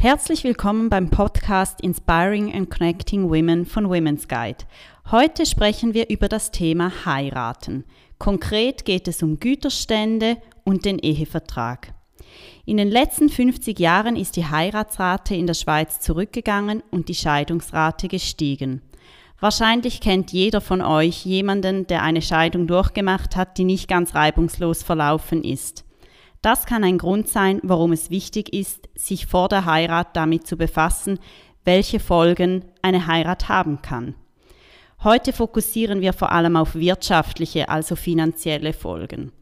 Herzlich willkommen beim Podcast Inspiring and Connecting Women von Women's Guide. Heute sprechen wir über das Thema Heiraten. Konkret geht es um Güterstände und den Ehevertrag. In den letzten 50 Jahren ist die Heiratsrate in der Schweiz zurückgegangen und die Scheidungsrate gestiegen. Wahrscheinlich kennt jeder von euch jemanden, der eine Scheidung durchgemacht hat, die nicht ganz reibungslos verlaufen ist. Das kann ein Grund sein, warum es wichtig ist, sich vor der Heirat damit zu befassen, welche Folgen eine Heirat haben kann. Heute fokussieren wir vor allem auf wirtschaftliche, also finanzielle Folgen.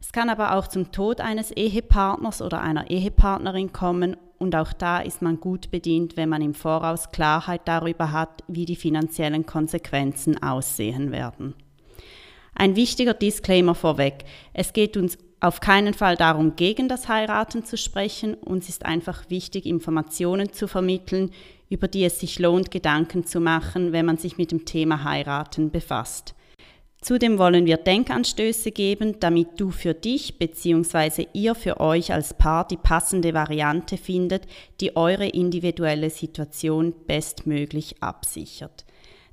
Es kann aber auch zum Tod eines Ehepartners oder einer Ehepartnerin kommen und auch da ist man gut bedient, wenn man im Voraus Klarheit darüber hat, wie die finanziellen Konsequenzen aussehen werden. Ein wichtiger Disclaimer vorweg. Es geht uns auf keinen Fall darum, gegen das Heiraten zu sprechen. Uns ist einfach wichtig, Informationen zu vermitteln, über die es sich lohnt, Gedanken zu machen, wenn man sich mit dem Thema Heiraten befasst. Zudem wollen wir Denkanstöße geben, damit du für dich bzw. ihr für euch als Paar die passende Variante findet, die eure individuelle Situation bestmöglich absichert.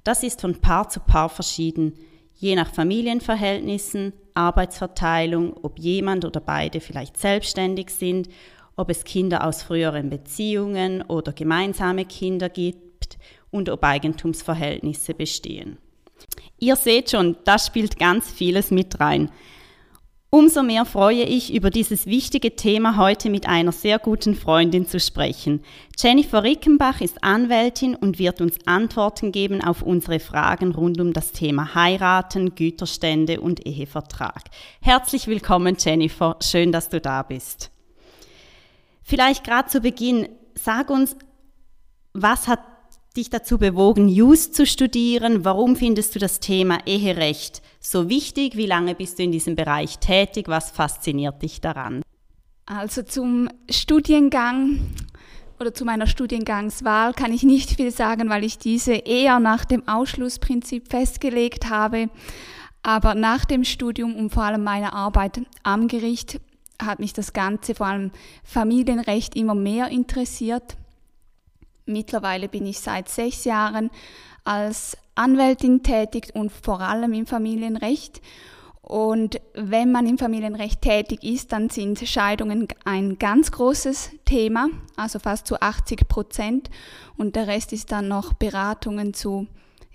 Das ist von Paar zu Paar verschieden, je nach Familienverhältnissen, Arbeitsverteilung, ob jemand oder beide vielleicht selbstständig sind, ob es Kinder aus früheren Beziehungen oder gemeinsame Kinder gibt und ob Eigentumsverhältnisse bestehen. Ihr seht schon, da spielt ganz vieles mit rein. Umso mehr freue ich, über dieses wichtige Thema heute mit einer sehr guten Freundin zu sprechen. Jennifer Rickenbach ist Anwältin und wird uns Antworten geben auf unsere Fragen rund um das Thema Heiraten, Güterstände und Ehevertrag. Herzlich willkommen, Jennifer. Schön, dass du da bist. Vielleicht gerade zu Beginn, sag uns, was hat dich dazu bewogen, Just zu studieren? Warum findest du das Thema Eherecht so wichtig? Wie lange bist du in diesem Bereich tätig? Was fasziniert dich daran? Also zum Studiengang oder zu meiner Studiengangswahl kann ich nicht viel sagen, weil ich diese eher nach dem Ausschlussprinzip festgelegt habe. Aber nach dem Studium und vor allem meiner Arbeit am Gericht hat mich das Ganze, vor allem Familienrecht, immer mehr interessiert. Mittlerweile bin ich seit sechs Jahren als Anwältin tätig und vor allem im Familienrecht. Und wenn man im Familienrecht tätig ist, dann sind Scheidungen ein ganz großes Thema, also fast zu 80 Prozent. Und der Rest ist dann noch Beratungen zu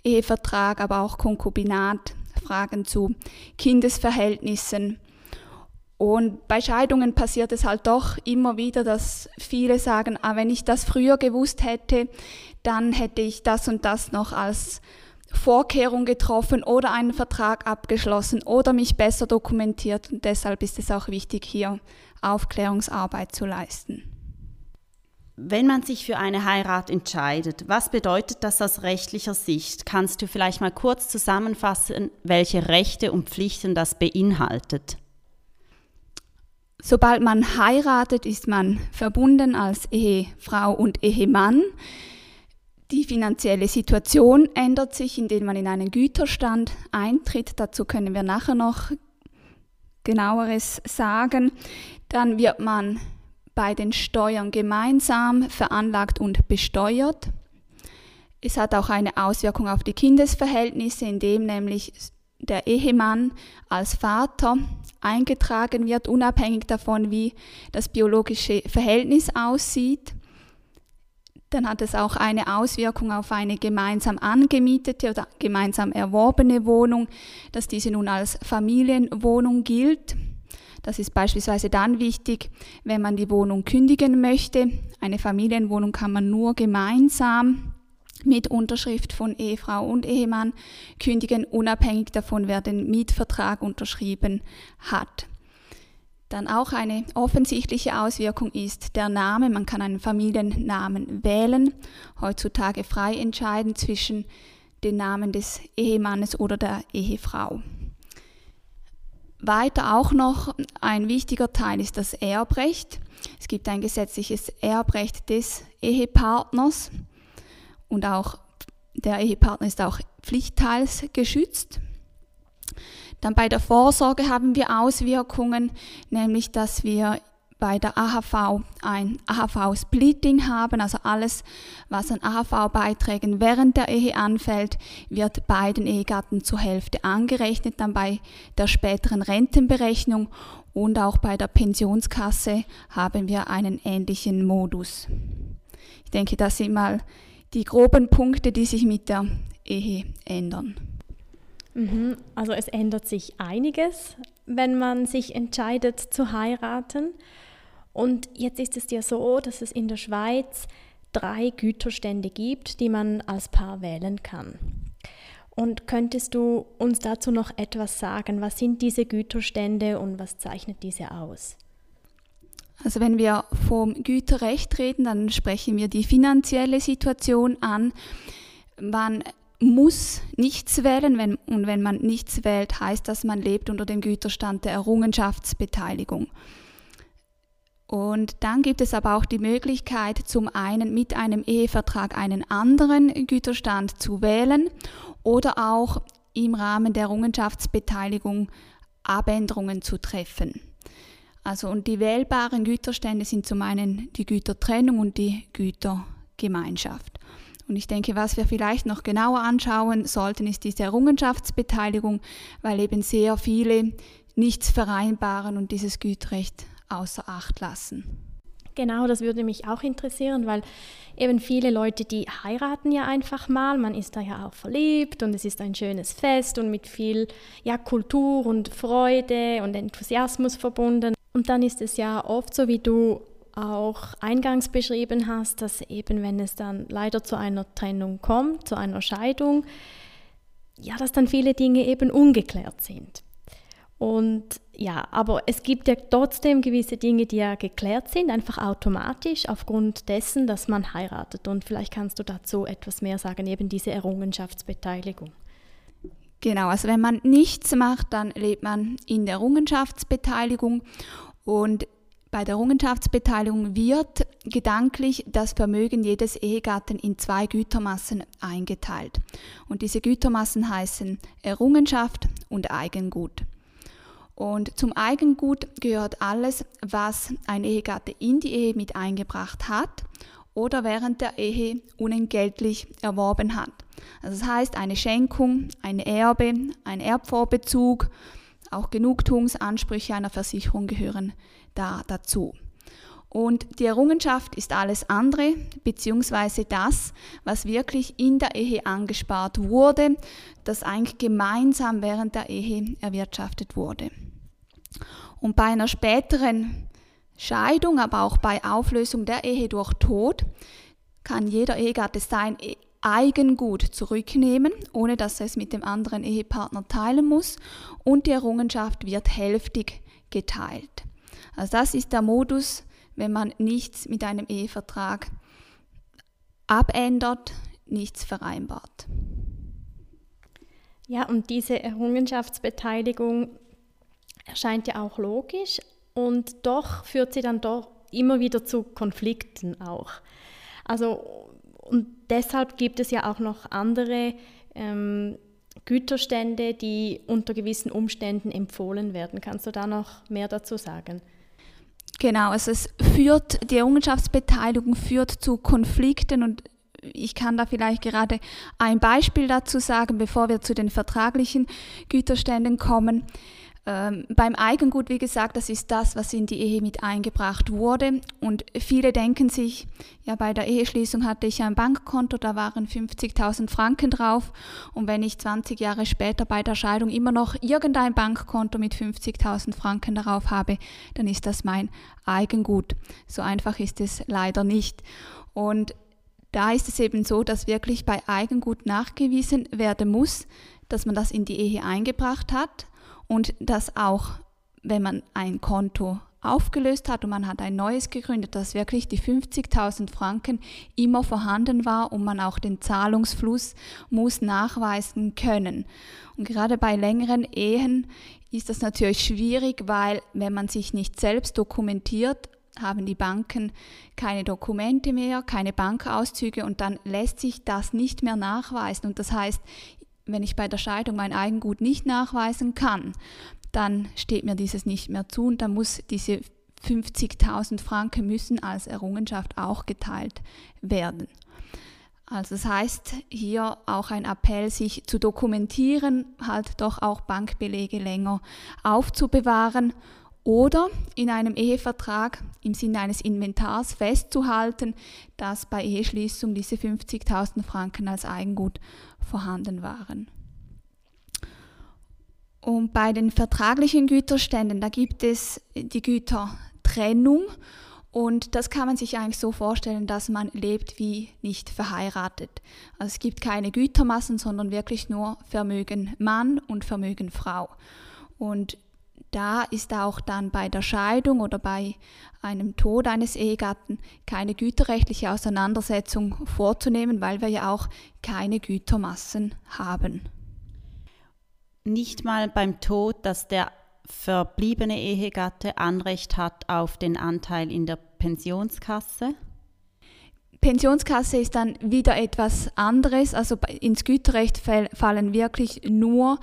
Ehevertrag, aber auch Konkubinat, Fragen zu Kindesverhältnissen. Und bei Scheidungen passiert es halt doch immer wieder, dass viele sagen, ah, wenn ich das früher gewusst hätte, dann hätte ich das und das noch als Vorkehrung getroffen oder einen Vertrag abgeschlossen oder mich besser dokumentiert. Und deshalb ist es auch wichtig, hier Aufklärungsarbeit zu leisten. Wenn man sich für eine Heirat entscheidet, was bedeutet das aus rechtlicher Sicht? Kannst du vielleicht mal kurz zusammenfassen, welche Rechte und Pflichten das beinhaltet? Sobald man heiratet, ist man verbunden als Ehefrau und Ehemann. Die finanzielle Situation ändert sich, indem man in einen Güterstand eintritt. Dazu können wir nachher noch genaueres sagen. Dann wird man bei den Steuern gemeinsam veranlagt und besteuert. Es hat auch eine Auswirkung auf die Kindesverhältnisse, indem nämlich der Ehemann als Vater eingetragen wird, unabhängig davon, wie das biologische Verhältnis aussieht. Dann hat es auch eine Auswirkung auf eine gemeinsam angemietete oder gemeinsam erworbene Wohnung, dass diese nun als Familienwohnung gilt. Das ist beispielsweise dann wichtig, wenn man die Wohnung kündigen möchte. Eine Familienwohnung kann man nur gemeinsam mit Unterschrift von Ehefrau und Ehemann kündigen, unabhängig davon, wer den Mietvertrag unterschrieben hat. Dann auch eine offensichtliche Auswirkung ist der Name. Man kann einen Familiennamen wählen, heutzutage frei entscheiden zwischen den Namen des Ehemannes oder der Ehefrau. Weiter auch noch ein wichtiger Teil ist das Erbrecht. Es gibt ein gesetzliches Erbrecht des Ehepartners und auch der Ehepartner ist auch pflichtteilsgeschützt. Dann bei der Vorsorge haben wir Auswirkungen, nämlich dass wir bei der AHV ein AHV-Splitting haben, also alles, was an AHV-Beiträgen während der Ehe anfällt, wird beiden Ehegatten zur Hälfte angerechnet, dann bei der späteren Rentenberechnung und auch bei der Pensionskasse haben wir einen ähnlichen Modus. Ich denke, das sind mal die groben Punkte, die sich mit der Ehe ändern. Mhm. Also es ändert sich einiges, wenn man sich entscheidet zu heiraten. Und jetzt ist es ja so, dass es in der Schweiz drei Güterstände gibt, die man als Paar wählen kann. Und könntest du uns dazu noch etwas sagen? Was sind diese Güterstände und was zeichnet diese aus? Also wenn wir vom Güterrecht reden, dann sprechen wir die finanzielle Situation an. Man muss nichts wählen wenn, und wenn man nichts wählt, heißt das, man lebt unter dem Güterstand der Errungenschaftsbeteiligung. Und dann gibt es aber auch die Möglichkeit, zum einen mit einem Ehevertrag einen anderen Güterstand zu wählen oder auch im Rahmen der Errungenschaftsbeteiligung Abänderungen zu treffen. Also und die wählbaren Güterstände sind zum einen die Gütertrennung und die Gütergemeinschaft. Und ich denke, was wir vielleicht noch genauer anschauen sollten, ist diese Errungenschaftsbeteiligung, weil eben sehr viele nichts vereinbaren und dieses Gütrecht außer Acht lassen. Genau, das würde mich auch interessieren, weil eben viele Leute, die heiraten ja einfach mal, man ist da ja auch verliebt und es ist ein schönes Fest und mit viel ja, Kultur und Freude und Enthusiasmus verbunden. Und dann ist es ja oft so, wie du auch eingangs beschrieben hast, dass eben wenn es dann leider zu einer Trennung kommt, zu einer Scheidung, ja, dass dann viele Dinge eben ungeklärt sind. Und ja, aber es gibt ja trotzdem gewisse Dinge, die ja geklärt sind, einfach automatisch aufgrund dessen, dass man heiratet. Und vielleicht kannst du dazu etwas mehr sagen, eben diese Errungenschaftsbeteiligung. Genau, also wenn man nichts macht, dann lebt man in der Errungenschaftsbeteiligung und bei der Errungenschaftsbeteiligung wird gedanklich das Vermögen jedes Ehegatten in zwei Gütermassen eingeteilt. Und diese Gütermassen heißen Errungenschaft und Eigengut. Und zum Eigengut gehört alles, was ein Ehegatte in die Ehe mit eingebracht hat oder während der Ehe unentgeltlich erworben hat. Also das heißt eine Schenkung, ein Erbe, ein Erbvorbezug, auch Genugtuungsansprüche einer Versicherung gehören da dazu. Und die Errungenschaft ist alles andere, beziehungsweise das, was wirklich in der Ehe angespart wurde, das eigentlich gemeinsam während der Ehe erwirtschaftet wurde. Und bei einer späteren Scheidung, aber auch bei Auflösung der Ehe durch Tod, kann jeder Ehegatte sein Eigengut zurücknehmen, ohne dass er es mit dem anderen Ehepartner teilen muss. Und die Errungenschaft wird hälftig geteilt. Also das ist der Modus, wenn man nichts mit einem Ehevertrag abändert, nichts vereinbart. Ja, und diese Errungenschaftsbeteiligung erscheint ja auch logisch und doch führt sie dann doch immer wieder zu Konflikten auch. Also und deshalb gibt es ja auch noch andere ähm, Güterstände, die unter gewissen Umständen empfohlen werden. Kannst du da noch mehr dazu sagen? Genau, also es führt, die Errungenschaftsbeteiligung führt zu Konflikten und ich kann da vielleicht gerade ein Beispiel dazu sagen, bevor wir zu den vertraglichen Güterständen kommen. Ähm, beim Eigengut, wie gesagt, das ist das, was in die Ehe mit eingebracht wurde. Und viele denken sich, ja, bei der Eheschließung hatte ich ein Bankkonto, da waren 50.000 Franken drauf. Und wenn ich 20 Jahre später bei der Scheidung immer noch irgendein Bankkonto mit 50.000 Franken darauf habe, dann ist das mein Eigengut. So einfach ist es leider nicht. Und da ist es eben so, dass wirklich bei Eigengut nachgewiesen werden muss, dass man das in die Ehe eingebracht hat und dass auch, wenn man ein Konto aufgelöst hat und man hat ein neues gegründet, dass wirklich die 50.000 Franken immer vorhanden war und man auch den Zahlungsfluss muss nachweisen können. Und gerade bei längeren Ehen ist das natürlich schwierig, weil wenn man sich nicht selbst dokumentiert, haben die Banken keine Dokumente mehr, keine Bankauszüge und dann lässt sich das nicht mehr nachweisen. Und das heißt, wenn ich bei der Scheidung mein Eigengut nicht nachweisen kann, dann steht mir dieses nicht mehr zu und dann muss diese 50.000 Franken müssen als Errungenschaft auch geteilt werden. Also das heißt hier auch ein Appell, sich zu dokumentieren, halt doch auch Bankbelege länger aufzubewahren oder in einem Ehevertrag im Sinne eines Inventars festzuhalten, dass bei Eheschließung diese 50.000 Franken als Eigengut vorhanden waren. Und bei den vertraglichen Güterständen, da gibt es die Gütertrennung und das kann man sich eigentlich so vorstellen, dass man lebt wie nicht verheiratet. Also es gibt keine Gütermassen, sondern wirklich nur Vermögen Mann und Vermögen Frau. Und da ist auch dann bei der Scheidung oder bei einem Tod eines Ehegatten keine güterrechtliche Auseinandersetzung vorzunehmen, weil wir ja auch keine Gütermassen haben nicht mal beim Tod, dass der verbliebene Ehegatte Anrecht hat auf den Anteil in der Pensionskasse? Pensionskasse ist dann wieder etwas anderes. Also ins Güterrecht fallen wirklich nur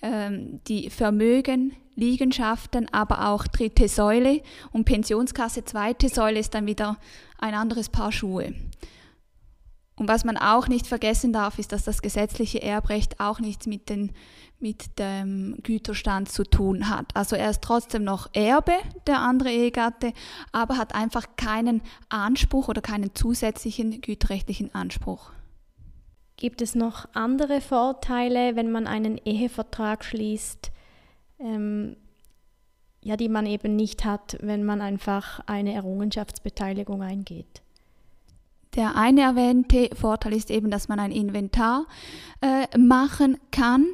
ähm, die Vermögen, Liegenschaften, aber auch dritte Säule. Und Pensionskasse, zweite Säule ist dann wieder ein anderes Paar Schuhe. Und was man auch nicht vergessen darf, ist, dass das gesetzliche Erbrecht auch nichts mit, den, mit dem Güterstand zu tun hat. Also er ist trotzdem noch Erbe, der andere Ehegatte, aber hat einfach keinen Anspruch oder keinen zusätzlichen güterrechtlichen Anspruch. Gibt es noch andere Vorteile, wenn man einen Ehevertrag schließt, ähm, ja, die man eben nicht hat, wenn man einfach eine Errungenschaftsbeteiligung eingeht? Der eine erwähnte Vorteil ist eben, dass man ein Inventar äh, machen kann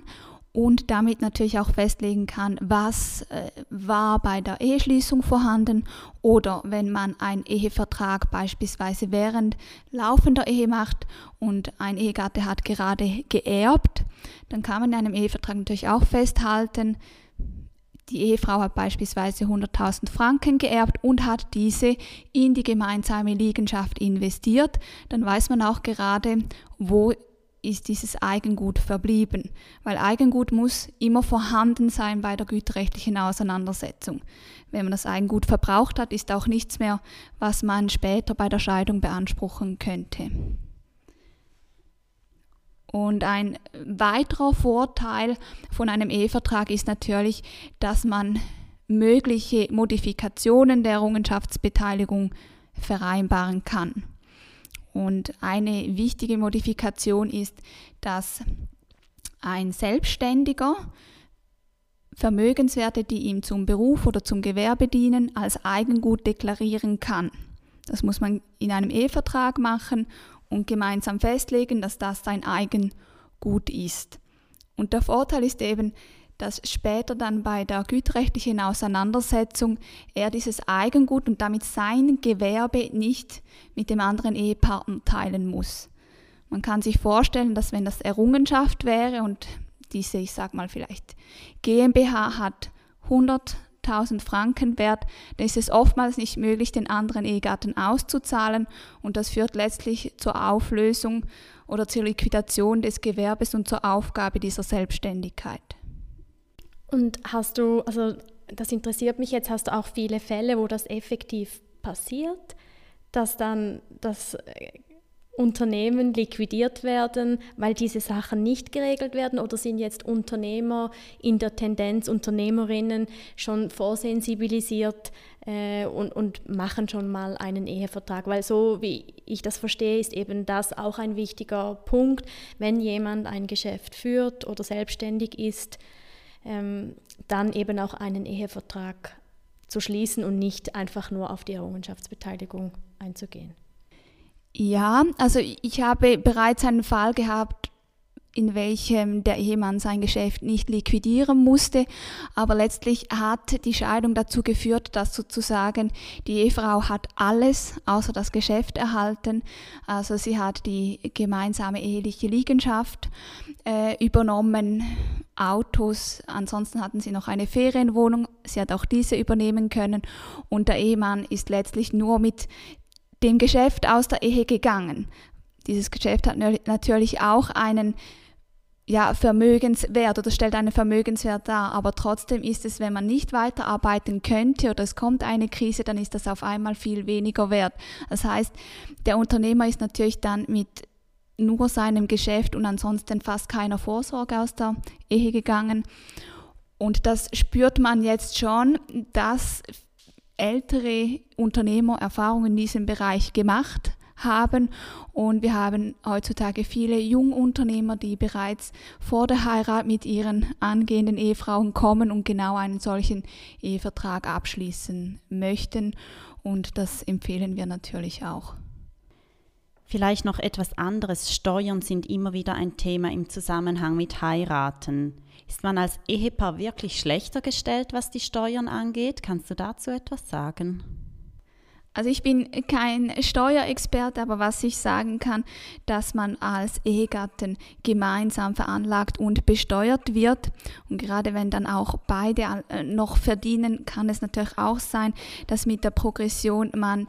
und damit natürlich auch festlegen kann, was äh, war bei der Eheschließung vorhanden oder wenn man einen Ehevertrag beispielsweise während laufender Ehe macht und ein Ehegatte hat gerade geerbt, dann kann man in einem Ehevertrag natürlich auch festhalten, die Ehefrau hat beispielsweise 100.000 Franken geerbt und hat diese in die gemeinsame Liegenschaft investiert. Dann weiß man auch gerade, wo ist dieses Eigengut verblieben. Weil Eigengut muss immer vorhanden sein bei der güterrechtlichen Auseinandersetzung. Wenn man das Eigengut verbraucht hat, ist auch nichts mehr, was man später bei der Scheidung beanspruchen könnte. Und ein weiterer Vorteil von einem Ehevertrag ist natürlich, dass man mögliche Modifikationen der Errungenschaftsbeteiligung vereinbaren kann. Und eine wichtige Modifikation ist, dass ein Selbstständiger Vermögenswerte, die ihm zum Beruf oder zum Gewerbe dienen, als Eigengut deklarieren kann. Das muss man in einem Ehevertrag machen und gemeinsam festlegen, dass das dein Eigengut ist. Und der Vorteil ist eben, dass später dann bei der güterrechtlichen Auseinandersetzung er dieses Eigengut und damit sein Gewerbe nicht mit dem anderen Ehepartner teilen muss. Man kann sich vorstellen, dass wenn das Errungenschaft wäre und diese, ich sag mal vielleicht GmbH hat 100 1000 Franken wert, dann ist es oftmals nicht möglich, den anderen Ehegatten auszuzahlen und das führt letztlich zur Auflösung oder zur Liquidation des Gewerbes und zur Aufgabe dieser Selbstständigkeit. Und hast du, also das interessiert mich jetzt, hast du auch viele Fälle, wo das effektiv passiert, dass dann das Unternehmen liquidiert werden, weil diese Sachen nicht geregelt werden oder sind jetzt Unternehmer in der Tendenz, Unternehmerinnen schon vorsensibilisiert äh, und, und machen schon mal einen Ehevertrag? Weil so wie ich das verstehe, ist eben das auch ein wichtiger Punkt, wenn jemand ein Geschäft führt oder selbstständig ist, ähm, dann eben auch einen Ehevertrag zu schließen und nicht einfach nur auf die Errungenschaftsbeteiligung einzugehen. Ja, also ich habe bereits einen Fall gehabt, in welchem der Ehemann sein Geschäft nicht liquidieren musste. Aber letztlich hat die Scheidung dazu geführt, dass sozusagen die Ehefrau hat alles außer das Geschäft erhalten. Also sie hat die gemeinsame eheliche Liegenschaft äh, übernommen, Autos, ansonsten hatten sie noch eine Ferienwohnung, sie hat auch diese übernehmen können und der Ehemann ist letztlich nur mit dem Geschäft aus der Ehe gegangen. Dieses Geschäft hat natürlich auch einen ja, Vermögenswert oder stellt einen Vermögenswert dar. Aber trotzdem ist es, wenn man nicht weiterarbeiten könnte oder es kommt eine Krise, dann ist das auf einmal viel weniger wert. Das heißt, der Unternehmer ist natürlich dann mit nur seinem Geschäft und ansonsten fast keiner Vorsorge aus der Ehe gegangen. Und das spürt man jetzt schon, dass ältere Unternehmer Erfahrungen in diesem Bereich gemacht haben. Und wir haben heutzutage viele Jungunternehmer, die bereits vor der Heirat mit ihren angehenden Ehefrauen kommen und genau einen solchen Ehevertrag abschließen möchten. Und das empfehlen wir natürlich auch. Vielleicht noch etwas anderes. Steuern sind immer wieder ein Thema im Zusammenhang mit Heiraten. Ist man als Ehepaar wirklich schlechter gestellt, was die Steuern angeht? Kannst du dazu etwas sagen? Also ich bin kein Steuerexperte, aber was ich sagen kann, dass man als Ehegatten gemeinsam veranlagt und besteuert wird. Und gerade wenn dann auch beide äh, noch verdienen, kann es natürlich auch sein, dass mit der Progression man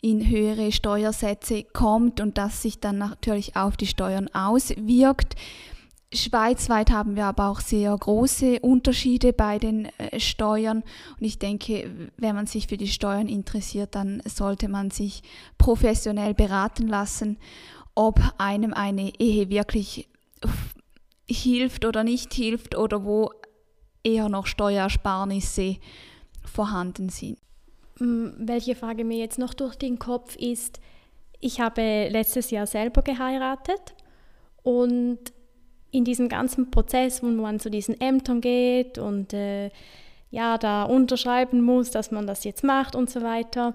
in höhere Steuersätze kommt und das sich dann natürlich auf die Steuern auswirkt. Schweizweit haben wir aber auch sehr große Unterschiede bei den äh, Steuern. Und ich denke, wenn man sich für die Steuern interessiert, dann sollte man sich professionell beraten lassen, ob einem eine Ehe wirklich hilft oder nicht hilft oder wo eher noch Steuersparnisse vorhanden sind. Mm, welche Frage mir jetzt noch durch den Kopf ist, ich habe letztes Jahr selber geheiratet und in diesem ganzen Prozess, wo man zu diesen Ämtern geht und äh, ja, da unterschreiben muss, dass man das jetzt macht und so weiter,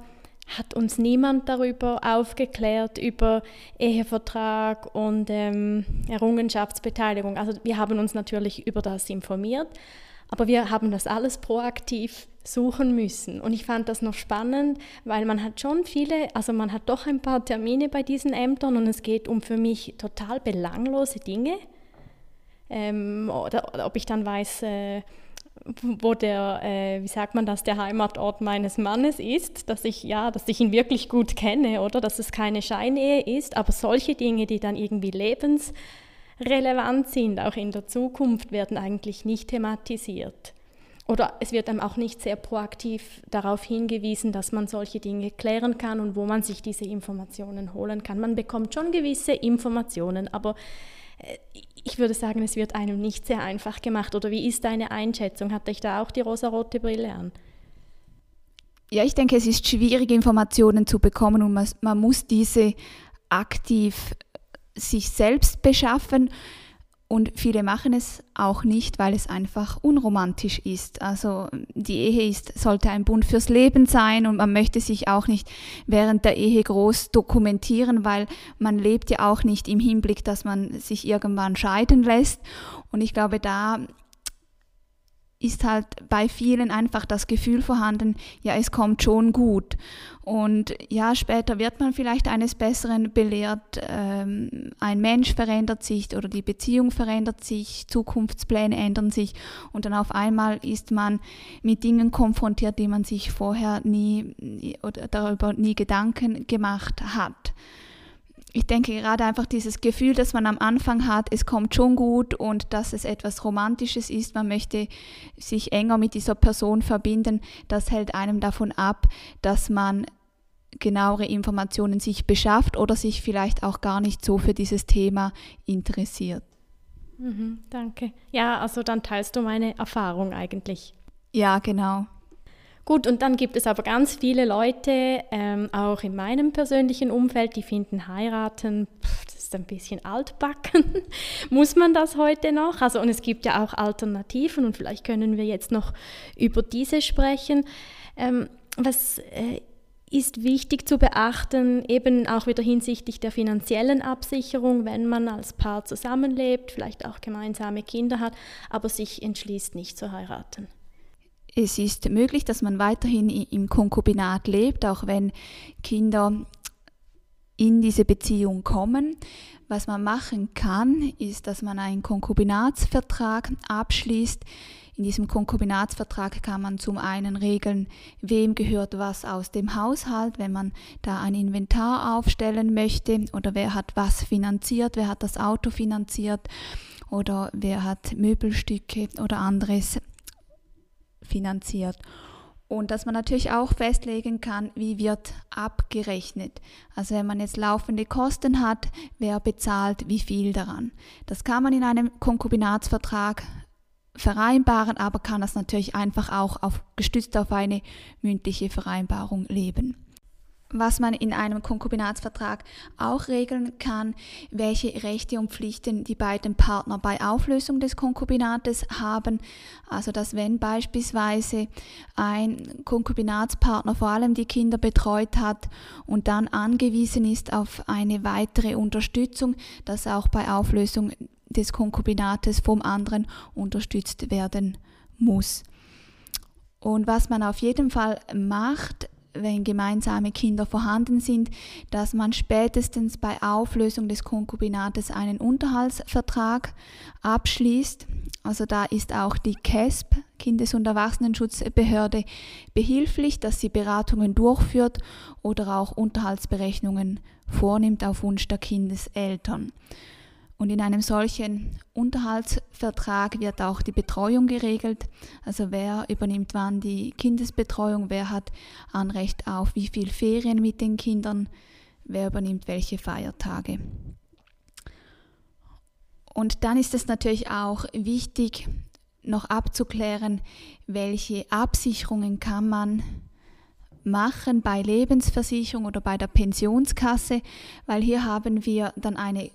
hat uns niemand darüber aufgeklärt, über Ehevertrag und ähm, Errungenschaftsbeteiligung. Also wir haben uns natürlich über das informiert, aber wir haben das alles proaktiv suchen müssen. Und ich fand das noch spannend, weil man hat schon viele, also man hat doch ein paar Termine bei diesen Ämtern und es geht um für mich total belanglose Dinge ähm, oder, oder, ob ich dann weiß, äh, wo der, äh, wie sagt man das, der Heimatort meines Mannes ist, dass ich, ja, dass ich ihn wirklich gut kenne, oder dass es keine Scheinehe ist, aber solche Dinge, die dann irgendwie lebensrelevant sind, auch in der Zukunft, werden eigentlich nicht thematisiert. Oder es wird einem auch nicht sehr proaktiv darauf hingewiesen, dass man solche Dinge klären kann und wo man sich diese Informationen holen kann. Man bekommt schon gewisse Informationen, aber äh, ich würde sagen, es wird einem nicht sehr einfach gemacht. Oder wie ist deine Einschätzung? Hat dich da auch die rosarote Brille an? Ja, ich denke, es ist schwierig, Informationen zu bekommen und man, man muss diese aktiv sich selbst beschaffen. Und viele machen es auch nicht, weil es einfach unromantisch ist. Also die Ehe ist, sollte ein Bund fürs Leben sein und man möchte sich auch nicht während der Ehe groß dokumentieren, weil man lebt ja auch nicht im Hinblick, dass man sich irgendwann scheiden lässt. Und ich glaube, da ist halt bei vielen einfach das Gefühl vorhanden, ja, es kommt schon gut. Und ja, später wird man vielleicht eines Besseren belehrt, ähm, ein Mensch verändert sich oder die Beziehung verändert sich, Zukunftspläne ändern sich und dann auf einmal ist man mit Dingen konfrontiert, die man sich vorher nie oder darüber nie Gedanken gemacht hat ich denke gerade einfach dieses Gefühl, das man am Anfang hat, es kommt schon gut und dass es etwas Romantisches ist, man möchte sich enger mit dieser Person verbinden, das hält einem davon ab, dass man genauere Informationen sich beschafft oder sich vielleicht auch gar nicht so für dieses Thema interessiert. Mhm, danke. Ja, also dann teilst du meine Erfahrung eigentlich. Ja, genau. Gut, und dann gibt es aber ganz viele Leute, ähm, auch in meinem persönlichen Umfeld, die finden heiraten, pff, das ist ein bisschen altbacken. Muss man das heute noch? Also, und es gibt ja auch Alternativen und vielleicht können wir jetzt noch über diese sprechen. Ähm, was äh, ist wichtig zu beachten, eben auch wieder hinsichtlich der finanziellen Absicherung, wenn man als Paar zusammenlebt, vielleicht auch gemeinsame Kinder hat, aber sich entschließt, nicht zu heiraten. Es ist möglich, dass man weiterhin im Konkubinat lebt, auch wenn Kinder in diese Beziehung kommen. Was man machen kann, ist, dass man einen Konkubinatsvertrag abschließt, in diesem Konkubinatsvertrag kann man zum einen regeln, wem gehört was aus dem Haushalt, wenn man da ein Inventar aufstellen möchte oder wer hat was finanziert, wer hat das Auto finanziert oder wer hat Möbelstücke oder anderes finanziert. Und dass man natürlich auch festlegen kann, wie wird abgerechnet. Also wenn man jetzt laufende Kosten hat, wer bezahlt wie viel daran. Das kann man in einem Konkubinatsvertrag vereinbaren, aber kann das natürlich einfach auch auf, gestützt auf eine mündliche Vereinbarung leben. Was man in einem Konkubinatsvertrag auch regeln kann, welche Rechte und Pflichten die beiden Partner bei Auflösung des Konkubinates haben. Also dass wenn beispielsweise ein Konkubinatspartner vor allem die Kinder betreut hat und dann angewiesen ist auf eine weitere Unterstützung, dass auch bei Auflösung des Konkubinates vom anderen unterstützt werden muss. Und was man auf jeden Fall macht, wenn gemeinsame Kinder vorhanden sind, dass man spätestens bei Auflösung des Konkubinates einen Unterhaltsvertrag abschließt. Also da ist auch die KESB, Kindes- und Erwachsenenschutzbehörde, behilflich, dass sie Beratungen durchführt oder auch Unterhaltsberechnungen vornimmt auf Wunsch der Kindeseltern. Und in einem solchen Unterhaltsvertrag wird auch die Betreuung geregelt. Also wer übernimmt wann die Kindesbetreuung, wer hat Anrecht auf wie viel Ferien mit den Kindern, wer übernimmt welche Feiertage. Und dann ist es natürlich auch wichtig, noch abzuklären, welche Absicherungen kann man machen bei Lebensversicherung oder bei der Pensionskasse, weil hier haben wir dann eine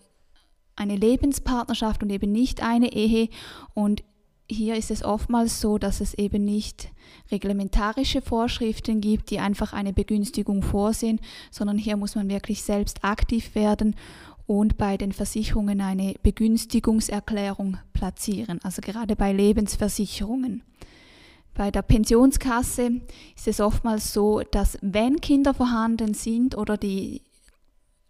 eine Lebenspartnerschaft und eben nicht eine Ehe. Und hier ist es oftmals so, dass es eben nicht reglementarische Vorschriften gibt, die einfach eine Begünstigung vorsehen, sondern hier muss man wirklich selbst aktiv werden und bei den Versicherungen eine Begünstigungserklärung platzieren, also gerade bei Lebensversicherungen. Bei der Pensionskasse ist es oftmals so, dass wenn Kinder vorhanden sind oder die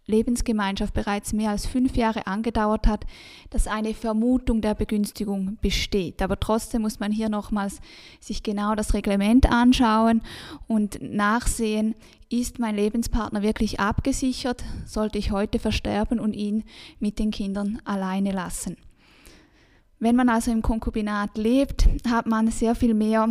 Lebensgemeinschaft bereits mehr als fünf Jahre angedauert hat, dass eine Vermutung der Begünstigung besteht. Aber trotzdem muss man hier nochmals sich genau das Reglement anschauen und nachsehen, ist mein Lebenspartner wirklich abgesichert? Sollte ich heute versterben und ihn mit den Kindern alleine lassen? Wenn man also im Konkubinat lebt, hat man sehr viel mehr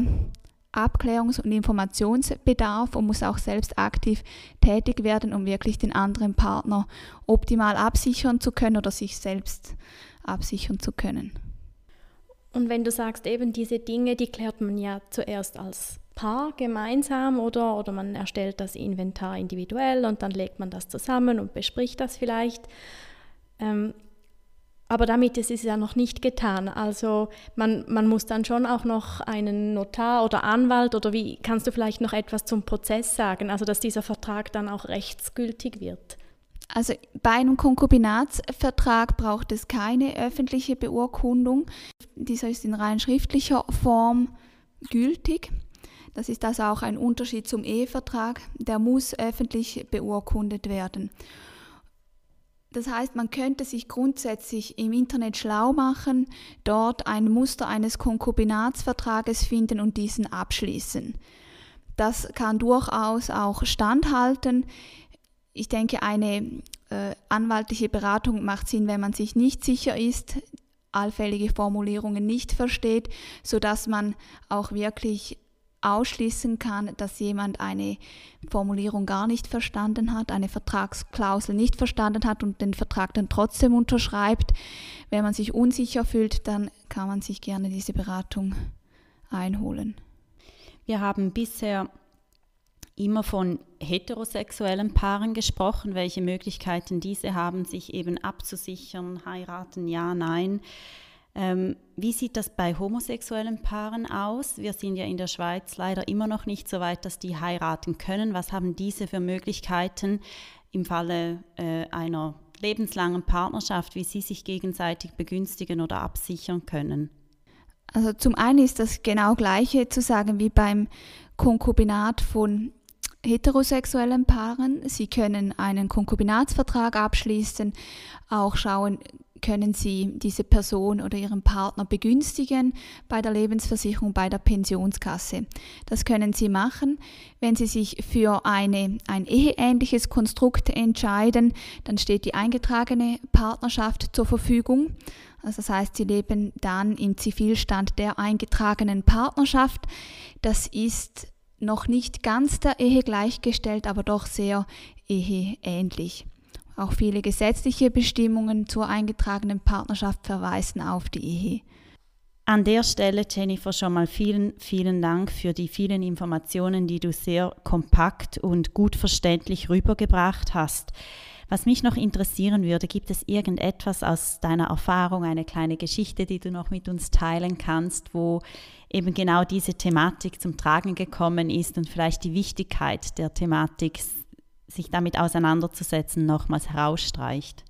Abklärungs- und Informationsbedarf und muss auch selbst aktiv tätig werden, um wirklich den anderen Partner optimal absichern zu können oder sich selbst absichern zu können. Und wenn du sagst, eben diese Dinge, die klärt man ja zuerst als Paar gemeinsam oder, oder man erstellt das Inventar individuell und dann legt man das zusammen und bespricht das vielleicht. Ähm, aber damit ist es ja noch nicht getan. Also man, man muss dann schon auch noch einen Notar oder Anwalt oder wie kannst du vielleicht noch etwas zum Prozess sagen, also dass dieser Vertrag dann auch rechtsgültig wird? Also bei einem Konkubinatsvertrag braucht es keine öffentliche Beurkundung. Dieser ist in rein schriftlicher Form gültig. Das ist also auch ein Unterschied zum Ehevertrag. Der muss öffentlich beurkundet werden. Das heißt, man könnte sich grundsätzlich im Internet schlau machen, dort ein Muster eines Konkubinatsvertrages finden und diesen abschließen. Das kann durchaus auch standhalten. Ich denke, eine äh, anwaltliche Beratung macht Sinn, wenn man sich nicht sicher ist, allfällige Formulierungen nicht versteht, so dass man auch wirklich ausschließen kann, dass jemand eine Formulierung gar nicht verstanden hat, eine Vertragsklausel nicht verstanden hat und den Vertrag dann trotzdem unterschreibt. Wenn man sich unsicher fühlt, dann kann man sich gerne diese Beratung einholen. Wir haben bisher immer von heterosexuellen Paaren gesprochen, welche Möglichkeiten diese haben, sich eben abzusichern, heiraten, ja, nein. Ähm, wie sieht das bei homosexuellen Paaren aus? Wir sind ja in der Schweiz leider immer noch nicht so weit, dass die heiraten können. Was haben diese für Möglichkeiten im Falle äh, einer lebenslangen Partnerschaft, wie sie sich gegenseitig begünstigen oder absichern können? Also zum einen ist das genau gleiche zu sagen wie beim Konkubinat von heterosexuellen Paaren. Sie können einen Konkubinatsvertrag abschließen, auch schauen, können Sie diese Person oder Ihren Partner begünstigen bei der Lebensversicherung, bei der Pensionskasse. Das können Sie machen. Wenn Sie sich für eine, ein eheähnliches Konstrukt entscheiden, dann steht die eingetragene Partnerschaft zur Verfügung. Also das heißt, Sie leben dann im Zivilstand der eingetragenen Partnerschaft. Das ist noch nicht ganz der Ehe gleichgestellt, aber doch sehr eheähnlich. Auch viele gesetzliche Bestimmungen zur eingetragenen Partnerschaft verweisen auf die Ehe. An der Stelle, Jennifer, schon mal vielen, vielen Dank für die vielen Informationen, die du sehr kompakt und gut verständlich rübergebracht hast. Was mich noch interessieren würde, gibt es irgendetwas aus deiner Erfahrung, eine kleine Geschichte, die du noch mit uns teilen kannst, wo eben genau diese Thematik zum Tragen gekommen ist und vielleicht die Wichtigkeit der Thematik, sich damit auseinanderzusetzen, nochmals herausstreicht?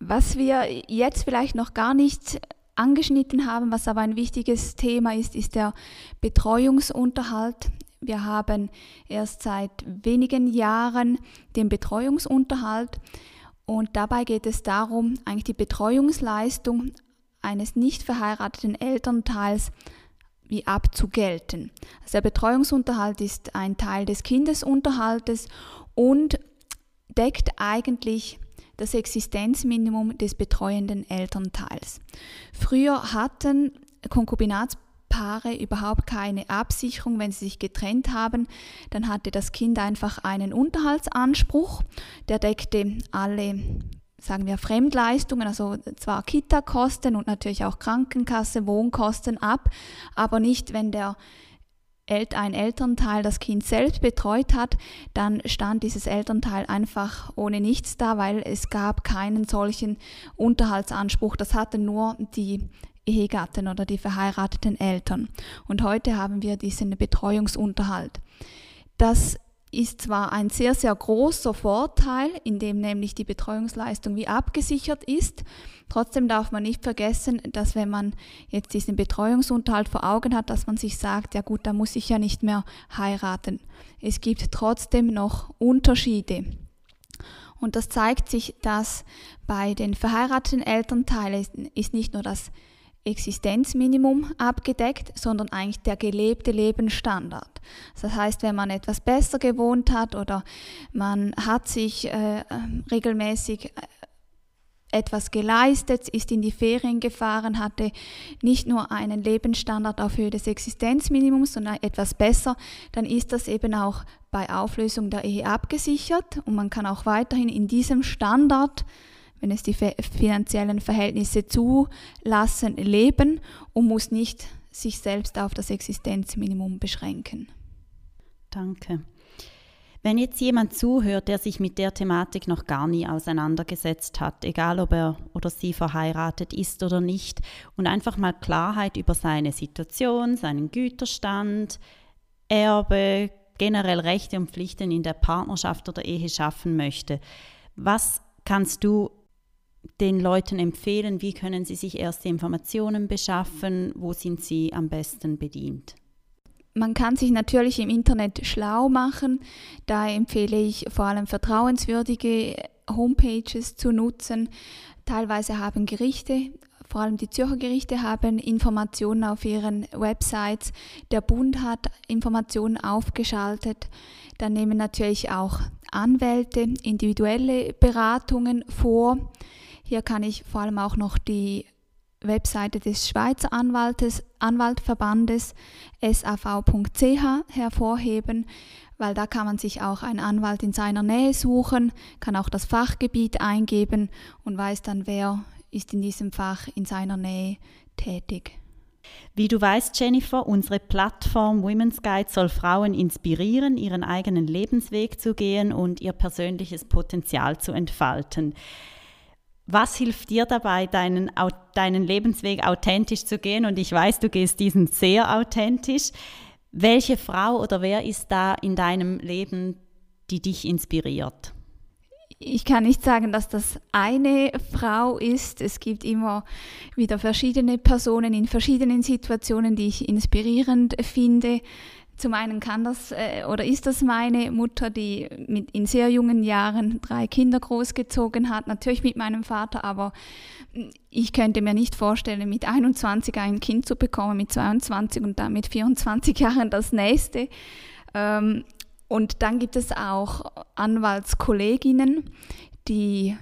Was wir jetzt vielleicht noch gar nicht angeschnitten haben, was aber ein wichtiges Thema ist, ist der Betreuungsunterhalt. Wir haben erst seit wenigen Jahren den Betreuungsunterhalt und dabei geht es darum, eigentlich die Betreuungsleistung eines nicht verheirateten Elternteils wie abzugelten. Also der Betreuungsunterhalt ist ein Teil des Kindesunterhaltes und deckt eigentlich das Existenzminimum des betreuenden Elternteils. Früher hatten Konkubinats Paare überhaupt keine Absicherung, wenn sie sich getrennt haben, dann hatte das Kind einfach einen Unterhaltsanspruch, der deckte alle sagen wir Fremdleistungen, also zwar Kita-Kosten und natürlich auch Krankenkasse, Wohnkosten ab, aber nicht, wenn der ein Elternteil das Kind selbst betreut hat, dann stand dieses Elternteil einfach ohne nichts da, weil es gab keinen solchen Unterhaltsanspruch. Das hatten nur die Ehegatten oder die verheirateten Eltern. Und heute haben wir diesen Betreuungsunterhalt. Das ist zwar ein sehr, sehr großer Vorteil, in dem nämlich die Betreuungsleistung wie abgesichert ist, trotzdem darf man nicht vergessen, dass wenn man jetzt diesen Betreuungsunterhalt vor Augen hat, dass man sich sagt, ja gut, da muss ich ja nicht mehr heiraten. Es gibt trotzdem noch Unterschiede. Und das zeigt sich, dass bei den verheirateten Elternteilen ist nicht nur das Existenzminimum abgedeckt, sondern eigentlich der gelebte Lebensstandard. Das heißt, wenn man etwas besser gewohnt hat oder man hat sich äh, regelmäßig äh, etwas geleistet, ist in die Ferien gefahren, hatte nicht nur einen Lebensstandard auf Höhe des Existenzminimums, sondern etwas besser, dann ist das eben auch bei Auflösung der Ehe abgesichert und man kann auch weiterhin in diesem Standard wenn es die finanziellen Verhältnisse zulassen, leben und muss nicht sich selbst auf das Existenzminimum beschränken. Danke. Wenn jetzt jemand zuhört, der sich mit der Thematik noch gar nie auseinandergesetzt hat, egal ob er oder sie verheiratet ist oder nicht, und einfach mal Klarheit über seine Situation, seinen Güterstand, Erbe, generell Rechte und Pflichten in der Partnerschaft oder Ehe schaffen möchte, was kannst du den Leuten empfehlen? Wie können sie sich erste Informationen beschaffen? Wo sind sie am besten bedient? Man kann sich natürlich im Internet schlau machen. Da empfehle ich vor allem vertrauenswürdige Homepages zu nutzen. Teilweise haben Gerichte, vor allem die Zürcher Gerichte, haben Informationen auf ihren Websites. Der Bund hat Informationen aufgeschaltet. Dann nehmen natürlich auch Anwälte individuelle Beratungen vor. Hier kann ich vor allem auch noch die Webseite des Schweizer Anwaltes, Anwaltverbandes sav.ch hervorheben, weil da kann man sich auch einen Anwalt in seiner Nähe suchen, kann auch das Fachgebiet eingeben und weiß dann, wer ist in diesem Fach in seiner Nähe tätig. Wie du weißt, Jennifer, unsere Plattform Women's Guide soll Frauen inspirieren, ihren eigenen Lebensweg zu gehen und ihr persönliches Potenzial zu entfalten. Was hilft dir dabei, deinen, deinen Lebensweg authentisch zu gehen? Und ich weiß, du gehst diesen sehr authentisch. Welche Frau oder wer ist da in deinem Leben, die dich inspiriert? Ich kann nicht sagen, dass das eine Frau ist. Es gibt immer wieder verschiedene Personen in verschiedenen Situationen, die ich inspirierend finde. Zum einen kann das äh, oder ist das meine Mutter, die mit in sehr jungen Jahren drei Kinder großgezogen hat, natürlich mit meinem Vater, aber ich könnte mir nicht vorstellen, mit 21 ein Kind zu bekommen, mit 22 und dann mit 24 Jahren das nächste. Ähm, und dann gibt es auch Anwaltskolleginnen, die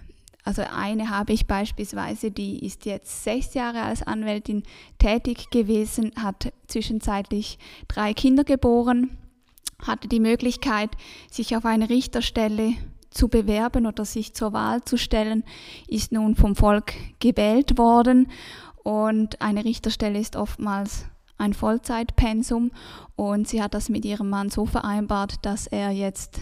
also eine habe ich beispielsweise, die ist jetzt sechs Jahre als Anwältin tätig gewesen, hat zwischenzeitlich drei Kinder geboren, hatte die Möglichkeit, sich auf eine Richterstelle zu bewerben oder sich zur Wahl zu stellen, ist nun vom Volk gewählt worden. Und eine Richterstelle ist oftmals ein Vollzeitpensum. Und sie hat das mit ihrem Mann so vereinbart, dass er jetzt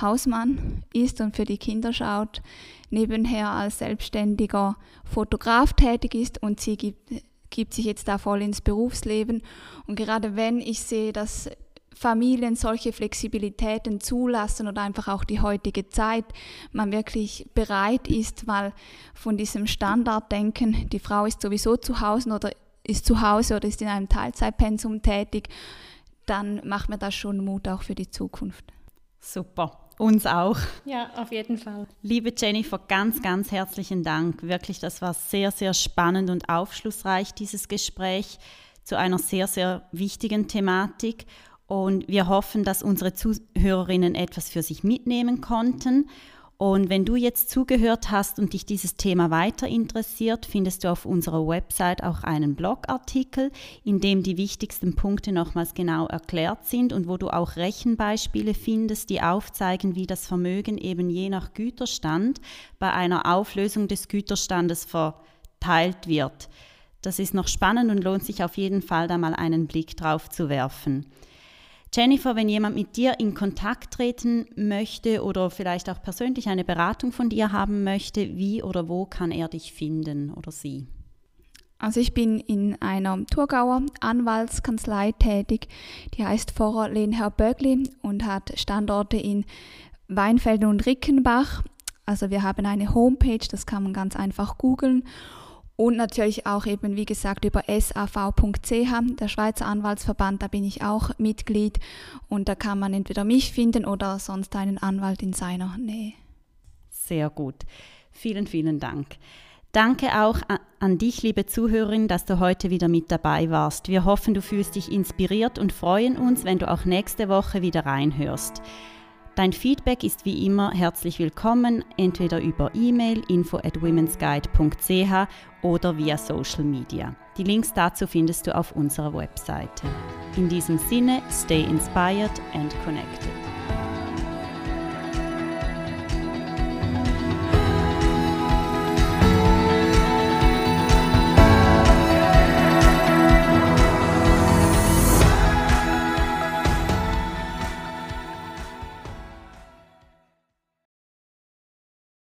Hausmann ist und für die Kinder schaut, nebenher als selbstständiger Fotograf tätig ist und sie gibt, gibt sich jetzt da voll ins Berufsleben. Und gerade wenn ich sehe, dass Familien solche Flexibilitäten zulassen oder einfach auch die heutige Zeit, man wirklich bereit ist, mal von diesem Standarddenken, die Frau ist sowieso zu Hause oder ist zu Hause oder ist in einem Teilzeitpensum tätig, dann macht mir das schon Mut auch für die Zukunft. Super. Uns auch. Ja, auf jeden Fall. Liebe Jennifer, ganz, ganz herzlichen Dank. Wirklich, das war sehr, sehr spannend und aufschlussreich, dieses Gespräch zu einer sehr, sehr wichtigen Thematik. Und wir hoffen, dass unsere Zuhörerinnen etwas für sich mitnehmen konnten und wenn du jetzt zugehört hast und dich dieses Thema weiter interessiert, findest du auf unserer Website auch einen Blogartikel, in dem die wichtigsten Punkte nochmals genau erklärt sind und wo du auch Rechenbeispiele findest, die aufzeigen, wie das Vermögen eben je nach Güterstand bei einer Auflösung des Güterstandes verteilt wird. Das ist noch spannend und lohnt sich auf jeden Fall da mal einen Blick drauf zu werfen. Jennifer, wenn jemand mit dir in Kontakt treten möchte oder vielleicht auch persönlich eine Beratung von dir haben möchte, wie oder wo kann er dich finden oder sie? Also ich bin in einer Thurgauer Anwaltskanzlei tätig, die heißt Pfarrer Lehnherr Bögli und hat Standorte in Weinfelden und Rickenbach. Also wir haben eine Homepage, das kann man ganz einfach googeln und natürlich auch eben, wie gesagt, über sav.ch, der Schweizer Anwaltsverband, da bin ich auch Mitglied. Und da kann man entweder mich finden oder sonst einen Anwalt in seiner Nähe. Sehr gut. Vielen, vielen Dank. Danke auch an dich, liebe Zuhörerin, dass du heute wieder mit dabei warst. Wir hoffen, du fühlst dich inspiriert und freuen uns, wenn du auch nächste Woche wieder reinhörst. Dein Feedback ist wie immer herzlich willkommen, entweder über E-Mail info at womensguide.ch oder via Social Media. Die Links dazu findest du auf unserer Webseite. In diesem Sinne, stay inspired and connected.